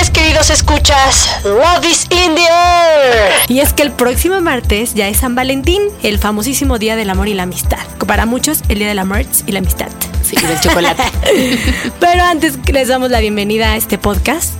es, queridos escuchas. Love is in the air. Y es que el próximo martes ya es San Valentín, el famosísimo Día del Amor y la Amistad. Para muchos, el Día del Amor y la Amistad. Sí, del chocolate. Pero antes les damos la bienvenida a este podcast.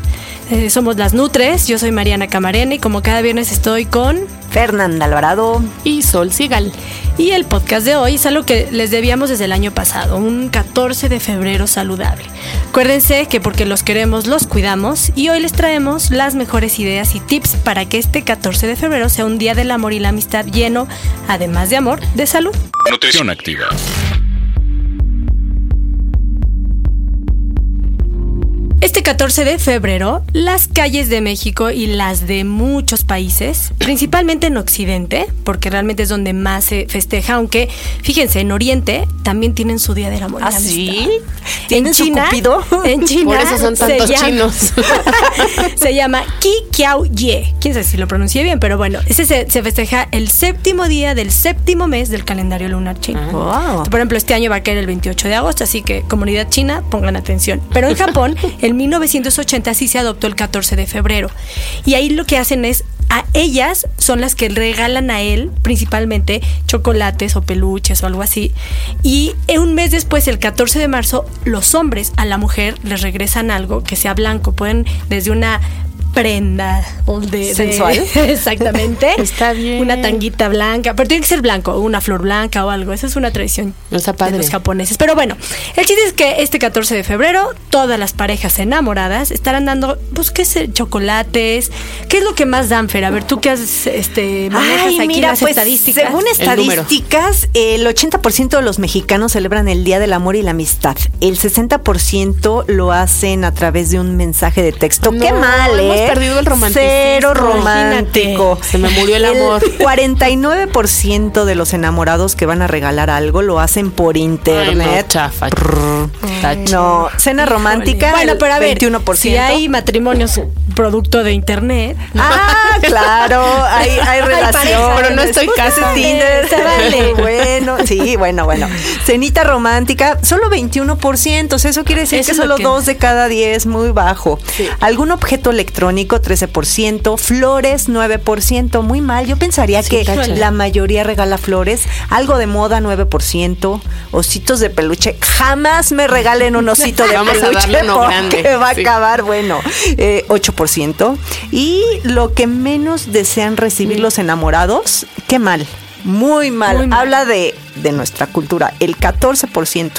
Eh, somos las Nutres, yo soy Mariana Camarena y como cada viernes estoy con... Fernanda Alvarado. Y Sol Sigal. Y el podcast de hoy es algo que les debíamos desde el año pasado, un 14 de febrero saludable. Acuérdense que porque los queremos, los cuidamos y hoy les traemos las mejores ideas y tips para que este 14 de febrero sea un día del amor y la amistad lleno, además de amor, de salud. Nutrición activa. 14 de febrero, las calles de México y las de muchos países, principalmente en Occidente, porque realmente es donde más se festeja, aunque fíjense, en Oriente también tienen su Día del Amor. ¿Ah, sí? ¿Tienen su Cupido? En China. Por eso son se tantos llama- chinos. se llama Qi Kiao Ye. Quién sabe si lo pronuncié bien, pero bueno, ese se, se festeja el séptimo día del séptimo mes del calendario lunar chino. Wow. Por ejemplo, este año va a caer el 28 de agosto, así que comunidad china, pongan atención. Pero en Japón, en 1980 sí se adoptó el 14 de febrero. Y ahí lo que hacen es, a ellas son las que regalan a él principalmente chocolates o peluches o algo así. Y un mes después, el 14 de marzo, los hombres a la mujer les regresan algo que sea blanco. Pueden desde una prenda de, de- ¿Sensual? exactamente. Está bien. Una tanguita blanca, pero tiene que ser blanco, una flor blanca o algo. Esa es una tradición de los japoneses. Pero bueno, el chiste es que este 14 de febrero todas las parejas enamoradas estarán dando, pues, qué sé, chocolates. ¿Qué es lo que más dan, Fer? A ver, tú qué has, este, manejas Ay, aquí mira, las pues estadísticas. según estadísticas, el 80% de los mexicanos celebran el Día del Amor y la Amistad. El 60% lo hacen a través de un mensaje de texto. No, Qué mal, ¿eh? Hemos perdido el romanticismo. Cero Imagínate. romántico. Se me murió el amor. 49% de los enamorados que van a regalar algo lo hacen por Ay, no, internet. chafa. Tache. No, cena romántica, Bueno, pero a ver, 21%. si hay matrimonios producto de internet, Ah, claro, hay, hay relación. pareja, pero no estoy casada. Tinder, Se vale. Bueno, sí, bueno, bueno. Cenita romántica, solo 21%. O sea, eso quiere decir Eso que solo que- dos de cada 10, muy bajo. Algún objeto electrónico, 13%. Flores, 9%. Muy mal. Yo pensaría que la mayoría regala flores. Algo de moda, 9%. Ositos de peluche. Jamás me regalen un osito de Vamos a peluche darle uno porque grande, va a sí. acabar, bueno, eh, 8%. Y lo que menos desean recibir los enamorados, qué mal, muy mal. Muy mal. Habla de, de nuestra cultura, el 14%.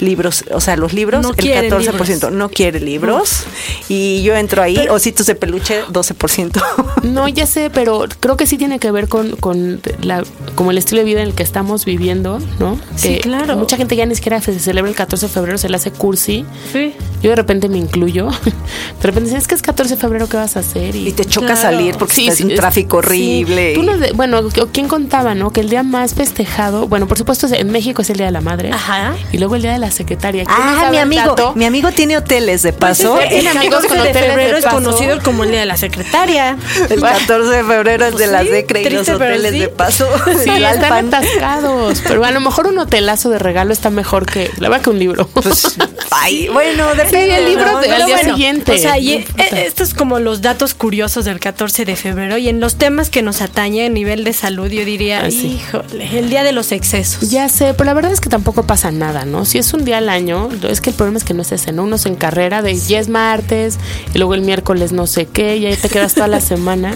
Libros, o sea, los libros, No el quieren 14% libros. no quiere libros. Y yo entro ahí, ositos de peluche, 12%. No, ya sé, pero creo que sí tiene que ver con, con la, como el estilo de vida en el que estamos viviendo, ¿no? Sí, Que claro. Mucha gente ya ni siquiera se celebra el 14 de febrero, se le hace cursi. Sí. Yo de repente me incluyo. De repente es que es 14 de febrero, ¿qué vas a hacer? Y te choca Claro. salir porque Sí, estás en sí, un tráfico horrible. Tú de- bueno, ¿quién contaba, no? Que el día más festejado, bueno, por supuesto, en México es el Día de la Madre. Ajá. Y luego el Día de la Secretaria. ¿Quién nos Ah, mi amigo, dato? mi amigo tiene hoteles de paso. Pues El amigos 14 con de de febrero es conocido como el día de la secretaria. El 14 de febrero es de Pues la sí, SECRE y los hoteles sí. de paso. Sí, están atascados. Pero a lo mejor un hotelazo de regalo está mejor que, la verdad, que un libro. Pues, ay, bueno, depende Sí, el libro de- al día siguiente. O sea, y, No eh, estos como los datos curiosos del 14 de febrero y en los temas que nos atañe a nivel de salud, yo diría, Ah, híjole, el día de los excesos. Ya sé, pero la verdad es que tampoco pasa nada, ¿no? Si es un día al año, es que el problema es que no es ese, ¿no? Uno se encarrera de ya es martes y luego el miércoles no sé qué y ahí te quedas toda la semana.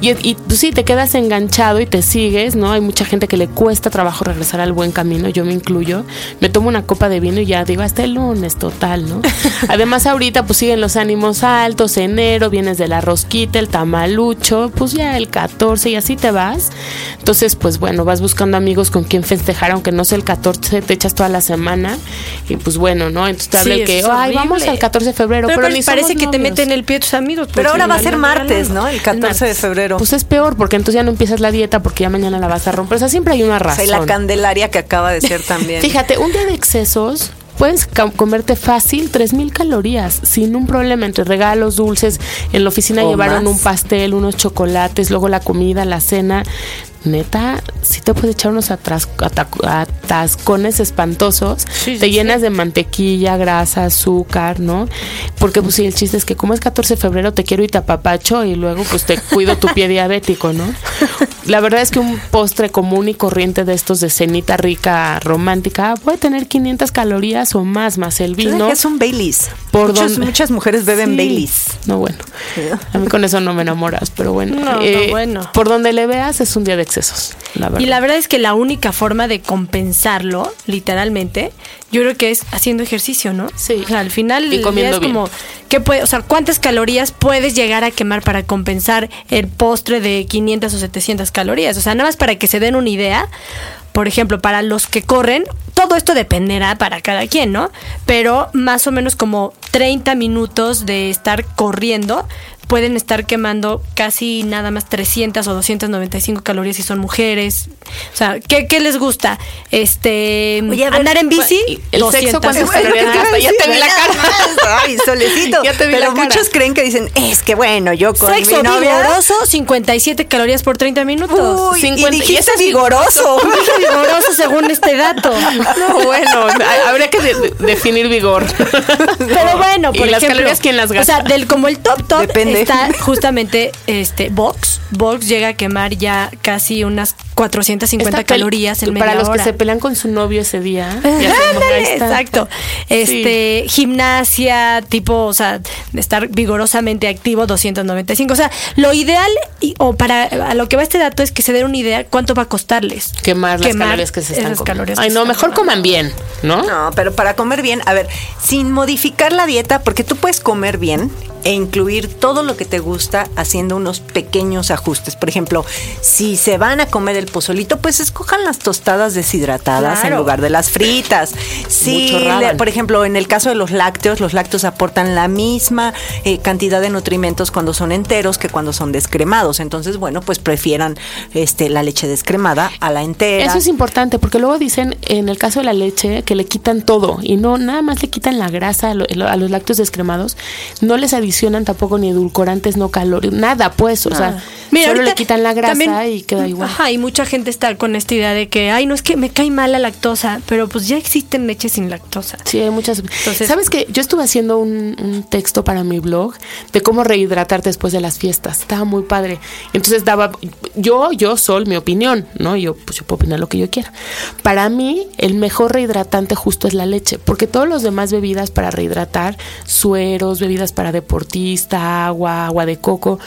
Y, y pues sí, te quedas enganchado y te sigues, ¿no? Hay mucha gente que le cuesta trabajo regresar al buen camino, yo me incluyo. Me tomo una copa de vino y ya digo, hasta el lunes, total, ¿no? Además ahorita pues siguen los ánimos altos, enero, vienes de la rosquita, el tamalucho, pues ya el 14 y así te vas. Entonces, pues bueno, vas buscando amigos con quien festejar, aunque no sea el 14, te echas toda la semana y pues bueno, ¿no? Entonces te habla Sí, el que, ay, vamos al 14 de febrero, pero, Pero, ni parece somos que te novios. meten el pie tus amigos. Pero ahora va a ser martes. ¿no? El 14 de febrero. Pues es peor, porque entonces ya no empiezas la dieta porque ya mañana la vas a romper. O sea, siempre hay una O sea, razón. y la Candelaria que acaba de ser también. Fíjate, un día de excesos puedes comerte fácil 3000 calorías sin un problema entre regalos, dulces. En la oficina O llevaron más. un pastel, unos chocolates, luego la comida, la cena. Neta, sí te puedes echar unos atras- atac- atascones espantosos. Sí, te sí. llenas de mantequilla, grasa, azúcar, ¿no? Porque pues sí, el chiste es que como es 14 de febrero te quiero y te apapacho y luego pues te cuido tu pie diabético, ¿no? La verdad es que un postre común y corriente de estos de cenita rica romántica puede tener 500 calorías o más, más el ¿Sabes vino. es un Baileys? Por Muchos- donde- muchas mujeres beben Sí. Baileys. No, bueno. A mí con eso no me enamoras, pero bueno. No, no, Eh, bueno. Por donde le veas es un día de excesos, la verdad. Y la verdad es que la única forma de compensarlo, literalmente, yo creo que es haciendo ejercicio, ¿no? Sí. O sea, al final Y comiendo es bien. como, ¿qué puede, o sea, cuántas calorías puedes llegar a quemar para compensar el postre de 500 o 700 calorías? O sea, nada más para que se den una idea. Por ejemplo, para los que corren, todo esto dependerá para cada quien, ¿no? Pero más o menos como 30 minutos de estar corriendo pueden estar quemando casi nada más 300 o 295 calorías si son mujeres. O sea, ¿qué, qué les gusta? Este, Oye, ver, andar en bici, ¿y el sexo 200. cuántas Bueno, calorías ¿qué te iba a gasta? Ya te vi la cara. Ay, solecito. Ya te vi Pero la cara. muchos creen que dicen, es que bueno, yo con Sexo mi novia... vigoroso, 57 calorías por 30 minutos. Uy, 50 y y dijiste es vigoroso. Dije vigoroso según este dato. No, bueno, ha- habría que de- de- definir vigor. Pero bueno, por ¿Y las ejemplo, calorías quién las O gasta? sea, del como el top top Depende. Está justamente este Vox. Vox llega a quemar ya casi unas 450 Esta pel- calorías en media Para los hora. que se pelean con su novio ese día. Ándale, exacto. Este, gimnasia, tipo, o sea, estar vigorosamente activo, 295. O sea, lo ideal, y- o para a lo que va este dato, es que se den una idea cuánto va a costarles. Quemar las calorías que se están esas comiendo. Ay, no, mejor quemando. coman bien, ¿no? No, pero para comer bien, a ver, sin modificar la dieta, porque tú puedes comer bien e incluir todo lo que te gusta haciendo unos pequeños ajustes. Por ejemplo, si se van a comer el pozolito, pues escojan las tostadas deshidratadas en lugar de las fritas. Si, rábano. por ejemplo, en el caso de los lácteos, los lácteos aportan la misma eh, cantidad de nutrimentos cuando son enteros que cuando son descremados. Entonces, bueno, pues prefieran este, la leche descremada a la entera. Eso es importante porque luego dicen en el caso de la leche que le quitan todo y no nada más le quitan la grasa a, lo- a los lácteos descremados, no les adicionan tampoco ni edulcorantes, no calor, nada pues, o sea, solo le quitan la grasa también- y queda igual. Ajá, y mucha gente está con esta idea de que, ay, no es que me cae mal la lactosa, pero pues ya existen leches sin lactosa. Sí, hay muchas. Entonces- ¿Sabes que Yo estuve haciendo un, un texto para mi blog de cómo rehidratarte después de las fiestas. Estaba muy padre. Entonces daba, yo, yo, Sol, mi opinión, ¿no? Yo, pues yo puedo opinar lo que yo quiera. Para mí, el mejor rehidratante justo es la leche, porque todos los demás bebidas para rehidratar, sueros, bebidas para deportista, agua, agua de coco,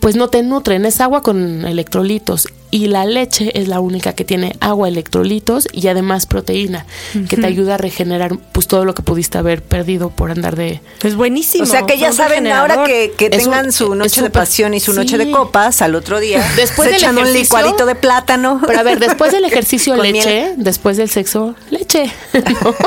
pues no te nutren, es agua con electrolitos. Y la leche es la única que tiene agua, electrolitos y además proteína, que te ayuda a regenerar pues todo lo que pudiste haber perdido por andar de... Pues buenísimo. O sea que ya saben ahora que, que Es un- tengan su es noche de pasión y su noche de copas al otro día. Después se del echan un licuadito de plátano. Pero a ver, después del ejercicio leche, miel. después del sexo, leche. ¿no?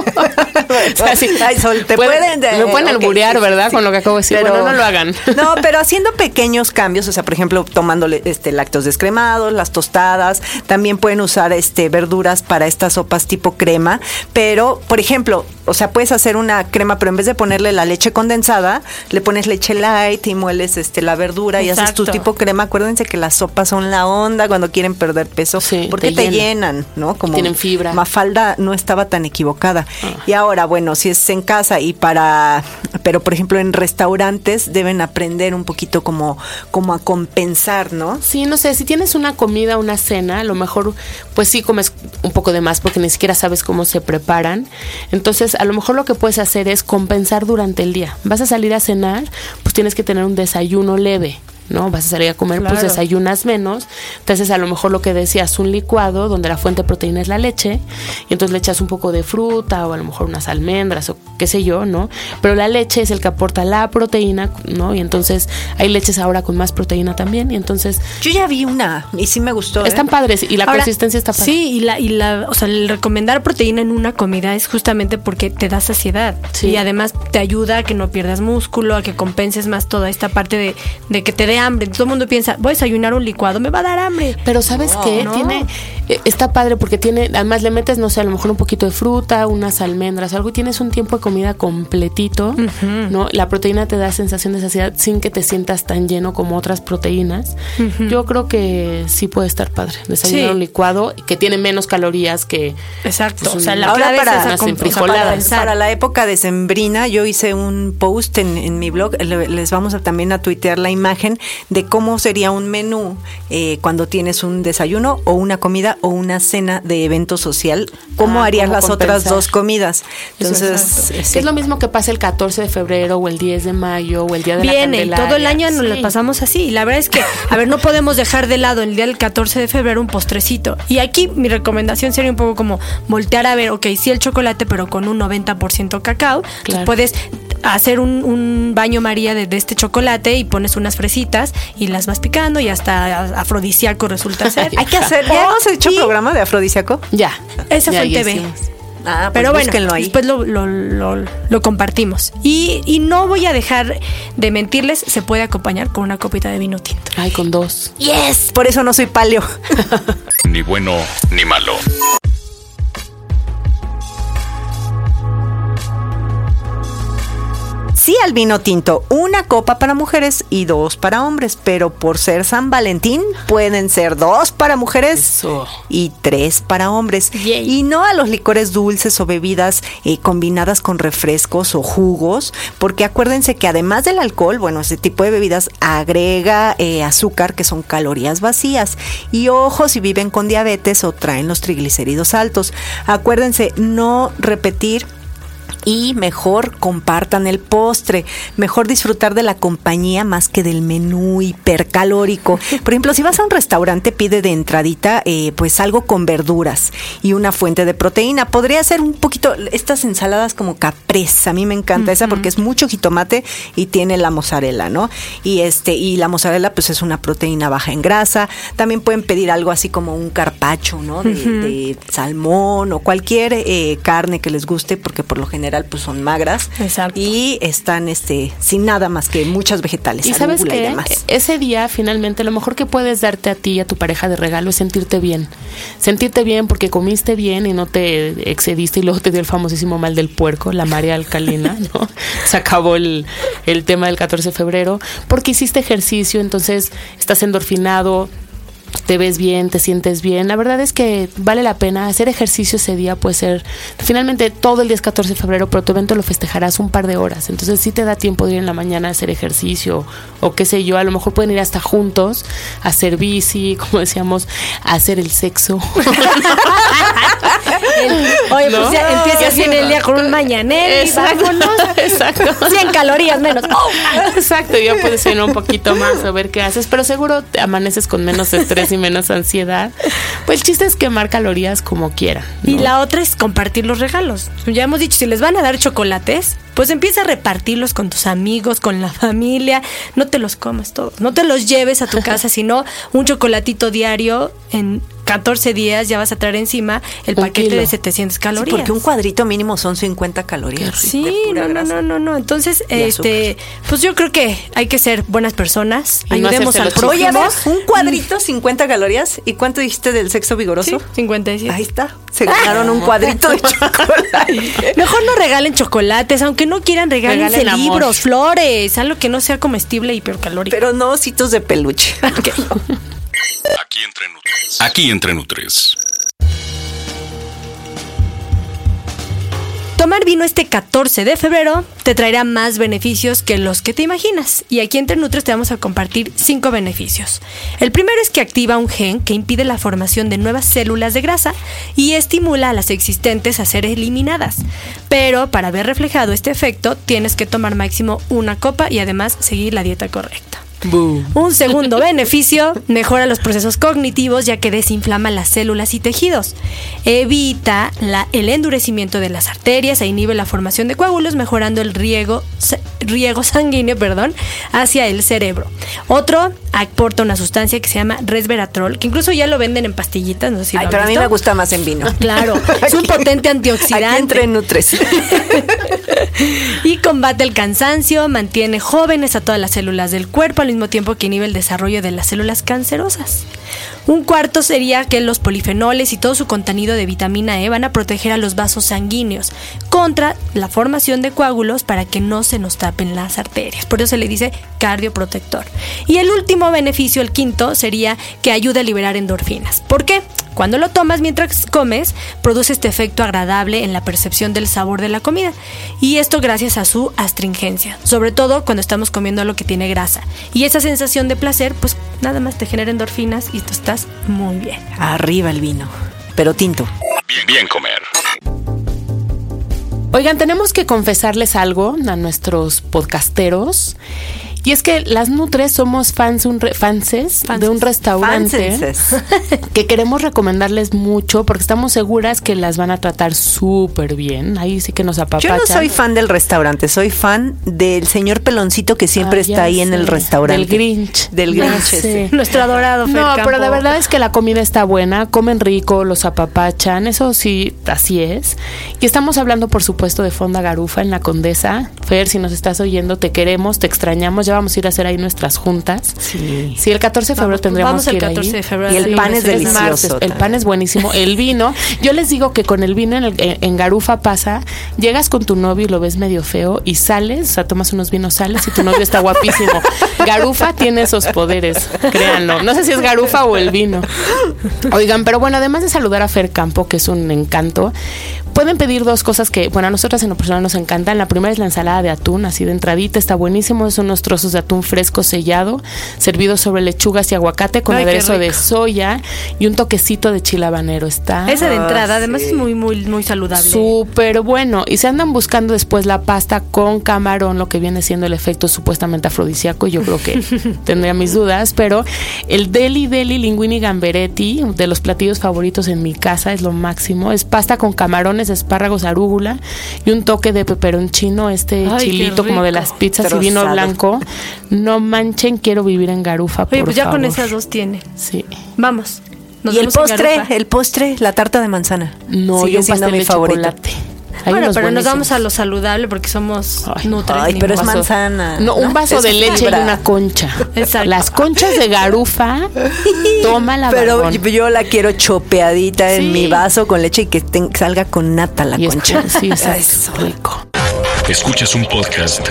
O sea, sí, Ay, Sol, te pueden- pueden, me pueden ok, alburear, sí, ¿verdad? sí. Con lo que acabo de decir. Pero- bueno, no lo hagan. No, pero haciendo pequeños cambios, o sea, por ejemplo, tomando este lácteos descremados, las tostadas, también pueden usar este verduras para estas sopas tipo crema, pero por ejemplo, o sea, puedes hacer una crema, pero en vez de ponerle la leche condensada, le pones leche light y mueles este la verdura y haces tu tipo crema. Acuérdense que las sopas son la onda cuando quieren perder peso, Sí, porque te te, llenan. llenan, ¿no? Como Tienen fibra. Mafalda no estaba tan equivocada. Y ahora, bueno, si es en casa y para, pero por ejemplo en restaurantes deben aprender un poquito como, como a compensar, ¿no? Sí, no sé, si tienes una comida, una cena, a lo mejor pues sí comes un poco de más porque ni siquiera sabes cómo se preparan. Entonces, a lo mejor lo que puedes hacer es compensar durante el día. Vas a salir a cenar, pues tienes que tener un desayuno leve. ¿No? Vas a salir a comer, pues Claro. desayunas menos. Entonces, a lo mejor lo que decías, un licuado donde la fuente de proteína es la leche, y entonces le echas un poco de fruta o a lo mejor unas almendras o qué sé yo, ¿no? Pero la leche es el que aporta la proteína, ¿no? Y entonces hay leches ahora con más proteína también, y entonces Yo ya vi una y sí me gustó. ¿eh? están padres y la Ahora, consistencia está padre. Sí, y la, y la, o sea, el recomendar proteína en una comida es justamente porque te da saciedad. Sí. Y además te ayuda a que no pierdas músculo, a que compenses más toda esta parte de, de que te dé hambre. Todo el mundo piensa, voy a desayunar un licuado, me va a dar hambre. Pero ¿sabes qué? no. Tiene, eh, está padre porque tiene, además le metes, no sé, a lo mejor un poquito de fruta, unas almendras, algo y tienes un tiempo de comida completito, ¿no? La proteína te da sensación de saciedad sin que te sientas tan lleno como otras proteínas. Yo creo que sí puede estar padre. Desayunar Sí. un licuado que tiene menos calorías que Exacto. Pues o sea, un- la Ahora para o sea, para la época de Sembrina, yo hice un post en, en mi blog, le- les vamos a, también a tuitear la imagen de cómo sería un menú eh, cuando tienes un desayuno o una comida o una cena de evento social. ¿Cómo Ah, harías cómo las otras dos comidas? Entonces, sí. Es lo mismo que pasa el 14 de febrero o el 10 de mayo o el día de la Viene, y Candelaria. todo el año nos Sí. lo pasamos así. Y la verdad es que, a ver, no podemos dejar de lado el día del 14 de febrero un postrecito. Y aquí mi recomendación sería un poco como voltear a ver, ok, sí el chocolate, pero con un 90% cacao. Entonces Claro. puedes hacer un, un baño María de, de este chocolate y pones unas fresitas y las vas picando y hasta afrodisíaco resulta ser. Hay que hacer, ¿ya hemos hecho Y programa de afrodisíaco? Ya. Esa ya, fue en TV. hicimos. Ah, pues Pero bueno, ahí. después lo, lo- lo- lo compartimos. Y, y no voy a dejar de mentirles, se puede acompañar con una copita de vino tinto. Ay, con dos. Yes, por eso no soy paleo. Ni bueno ni malo. Sí al vino tinto, una copa para mujeres y dos para hombres, pero por ser San Valentín pueden ser dos para mujeres Eso. y tres para hombres. Yay. Y no a los licores dulces o bebidas eh, combinadas con refrescos o jugos, porque acuérdense que además del alcohol, bueno, ese tipo de bebidas agrega eh, azúcar, que son calorías vacías. Y ojo si viven con diabetes o traen los triglicéridos altos. Acuérdense, no repetir y mejor compartan el postre, mejor disfrutar de la compañía más que del menú hipercalórico. Por ejemplo, si vas a un restaurante, pide de entradita eh, pues algo con verduras y una fuente de proteína. Podría ser un poquito estas ensaladas como capresa, a mí me encanta esa porque es mucho jitomate y tiene la mozzarella, ¿no? Y este y la mozzarella pues es una proteína baja en grasa. También pueden pedir algo así como un carpacho, ¿no? De, de salmón o cualquier eh, carne que les guste porque por lo general pues son magras Exacto. y están este sin nada más que muchas vegetales, Y sabes y que demás. ese día finalmente lo mejor que puedes darte a ti y a tu pareja de regalo es sentirte bien. Sentirte bien porque comiste bien y no te excediste y luego te dio el famosísimo mal del puerco, la marea alcalina, ¿no? Se acabó el, el tema del 14 de febrero porque hiciste ejercicio, entonces estás endorfinado, te ves bien, te sientes bien. La verdad es que vale la pena hacer ejercicio ese día, puede ser finalmente todo el día es 14 de febrero, pero tu evento lo festejarás un par de horas. Entonces sí te da tiempo de ir en la mañana a hacer ejercicio o qué sé yo, a lo mejor pueden ir hasta juntos a hacer bici, como decíamos, a hacer el sexo. Oye, ¿No? pues ya empiezas bien el día con un mañanero y Exacto, exacto. 100 calorías menos. ¡Oh! Exacto, ya puedes ir un poquito más a ver qué haces, pero seguro te amaneces con menos estrés y menos ansiedad. Pues el chiste es quemar calorías como quieran. Y ¿no? la otra es compartir los regalos. Ya hemos dicho, si les van a dar chocolates, pues empieza a repartirlos con tus amigos, con la familia. No te los comas todos. No te los lleves a tu casa, sino un chocolatito diario en 14 días ya vas a traer encima el Un paquete kilo. de 700 Sí, calorías. porque un cuadrito mínimo son 50 calorías. Sí, de pura no, no, grasa. no, no, no. Entonces, Y este, pues yo creo que hay que ser buenas personas. Y no Ayudemos al hacérselo Oye, a prójimo. un cuadrito, 50 calorías. ¿Y cuánto dijiste del sexo vigoroso? Sí, 57. Ahí está. Se ganaron un cuadrito de chocolate. Mejor no regalen chocolates, aunque no quieran regálense Regalen amor. libros, flores, algo que no sea comestible y hipercalórico. Pero no ositos de peluche. Aquí entre Nutres. Aquí entre Nutres. Tomar vino este 14 de febrero te traerá más beneficios que los que te imaginas. Y aquí entre Nutres te vamos a compartir cinco beneficios. El primero es que activa un gen que impide la formación de nuevas células de grasa y estimula a las existentes a ser eliminadas. Pero para ver reflejado este efecto, tienes que tomar máximo una copa y además seguir la dieta correcta. Un segundo beneficio, mejora los procesos cognitivos ya que desinflama las células y tejidos. Evita la- el endurecimiento de las arterias e inhibe la formación de coágulos, mejorando el riego, sa- riego sanguíneo perdón, hacia el cerebro. Otro, aporta una sustancia que se llama resveratrol, que incluso ya lo venden en pastillitas, no sé si Ay, lo pero a mí me gusta más en vino. Claro, es un potente antioxidante. Aquí entre Nutres. y combate el cansancio, mantiene jóvenes a todas las células del cuerpo al mismo tiempo que inhibe el desarrollo de las células cancerosas. Un cuarto sería que los polifenoles y todo su contenido de vitamina E van a proteger a los vasos sanguíneos contra la formación de coágulos para que no se nos tapen las arterias. Por eso se le dice cardioprotector. Y el último beneficio, el quinto, sería que ayuda a liberar endorfinas. ¿Por qué? Cuando lo tomas mientras comes, produce este efecto agradable en la percepción del sabor de la comida. Y esto gracias a su astringencia, sobre todo cuando estamos comiendo algo que tiene grasa. Y esa sensación de placer, pues nada más te genera endorfinas y tú estás muy bien. Arriba el vino. Pero tinto. Bien, bien comer. Oigan, tenemos que confesarles algo a nuestros podcasteros. Y es que las Nutres somos fans un re- fanses de un restaurante que queremos recomendarles mucho porque estamos seguras que las van a tratar súper bien. Ahí sí que nos Yo apapachan. no soy fan del restaurante, soy fan del señor peloncito que siempre Ah, está ahí en el restaurante. Del Grinch. Del Grinch ese. Nuestro adorado Fer No, pero la verdad es que la comida está buena, comen rico, los apapachan, eso sí, así es. Y estamos hablando, por supuesto, de Fonda Garufa en la Condesa. Fer, si nos estás oyendo, te queremos, te extrañamos, ya vamos a ir a hacer ahí nuestras juntas. Sí. Sí, el 14 de febrero Vamos, tendríamos vamos que el ir 14 ahí. de febrero. Y el Sí, pan es delicioso. martes. El pan es buenísimo. El vino, yo les digo que con el vino en, el- en Garufa pasa, llegas con tu novio y lo ves medio feo y sales, o sea, tomas unos vinos, sales y tu novio está guapísimo. Garufa tiene esos poderes, créanlo. No sé si es Garufa o el vino. Oigan, pero bueno, además de saludar a Fer Campo, que es un encanto, pueden pedir dos cosas que, bueno, a nosotras en lo personal nos encantan. La primera es la ensalada de atún, así de entradita, está buenísimo. Son unos trozos de atún fresco sellado, servido sobre lechugas y aguacate con Ay, aderezo de soya y un toquecito de chile habanero. Está Esa de entrada, Ah, además sí. es muy, muy, muy saludable. súper bueno. Y se andan buscando después la pasta con camarón, lo que viene siendo el efecto supuestamente afrodisíaco. Yo creo que tendría mis dudas, pero el deli deli linguini gamberetti, de los platillos favoritos en mi casa, es lo máximo. Es pasta con camarones, espárragos, arúgula y un toque de peperoncino, este Ay, qué chilito como de las pizzas y vino blanco. No manchen, quiero vivir en Garufa, Oye, por pues ya con esas dos tiene. Sí. Vamos. Nos y el postre, el postre, la tarta de manzana. No, y Sigue un siendo mi chocolate. Hay Bueno, pero nos vamos a lo saludable porque somos Ay, nutres. ay, pero es manzana. No, un ¿no? vaso Es de leche fibra. y una concha. Exacto. Las conchas de garufa, toma la Pero yo la quiero chopeadita Sí. en mi vaso con leche y que salga con nata la y es concha. con- sí, exacto, Eso. rico. Escuchas un podcast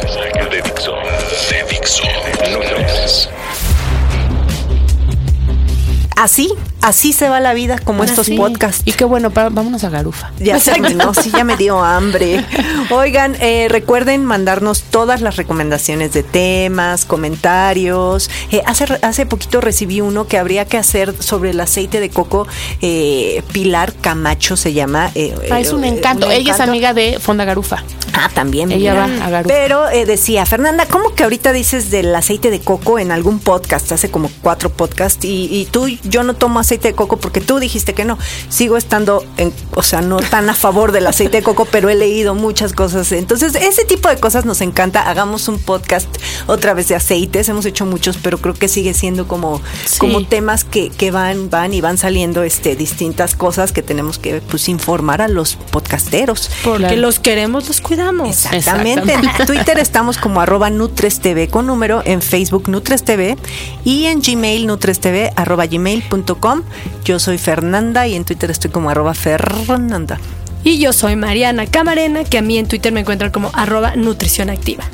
Así, así se va la vida como estos Sí. podcasts. Y qué bueno, pa- vámonos a garufa. Ya se no, sí, ya me dio hambre. Oigan, eh, recuerden mandarnos todas las recomendaciones de temas, comentarios. Eh, hace, hace poquito recibí uno que habría que hacer sobre el aceite de coco. eh, Pilar Camacho se llama. eh, Ah, es un eh, encanto. un Ella es encanto. amiga de Fonda Garufa. Ah, también. Ella mira. va a Garufa. Pero eh, decía, Fernanda, ¿cómo que ahorita dices del aceite de coco en algún podcast? Hace como cuatro podcasts y, y tú, yo no tomo aceite de coco porque tú dijiste que no. Sigo estando, en, o sea, no tan a favor del aceite de coco, pero he leído muchas cosas. Entonces, ese tipo de cosas nos encanta. Hagamos un podcast otra vez de aceites. Hemos hecho muchos, pero creo que sigue siendo como, Sí. como temas que, que van, van y van saliendo este, distintas cosas que tenemos que pues, informar a los podcasteros. Porque Claro. los queremos, los cuidamos. Exactamente. En Twitter estamos como arroba NutresTV con número, en Facebook NutresTV y en Gmail NutresTV arroba gmail.com. Yo soy Fernanda y en Twitter estoy como arroba Fernanda. Y yo soy Mariana Camarena, que a mí en Twitter me encuentran como arroba nutrición activa.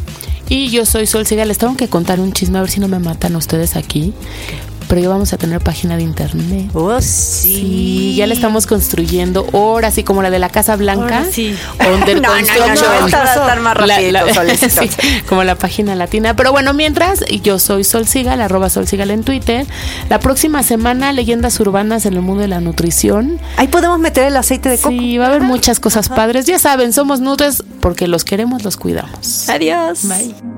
Y yo soy Sol Siga. Les tengo que contar un chisme, a ver si no me matan ustedes aquí. Pero ya vamos a tener página de internet. Oh, Sí, ya la estamos construyendo ahora sí como la de la Casa Blanca. Ahora sí. Under No, no, más La- rapidito, la- Solecito. sí, como la página latina. Pero bueno, mientras, yo soy Sol Sigal, arroba Sol Sigal en Twitter. La próxima semana, leyendas urbanas en el mundo de la nutrición. Ahí podemos meter el aceite de coco. Sí, va a haber muchas cosas padres. Ya saben, somos nutres porque los queremos, los cuidamos. Adiós. Bye.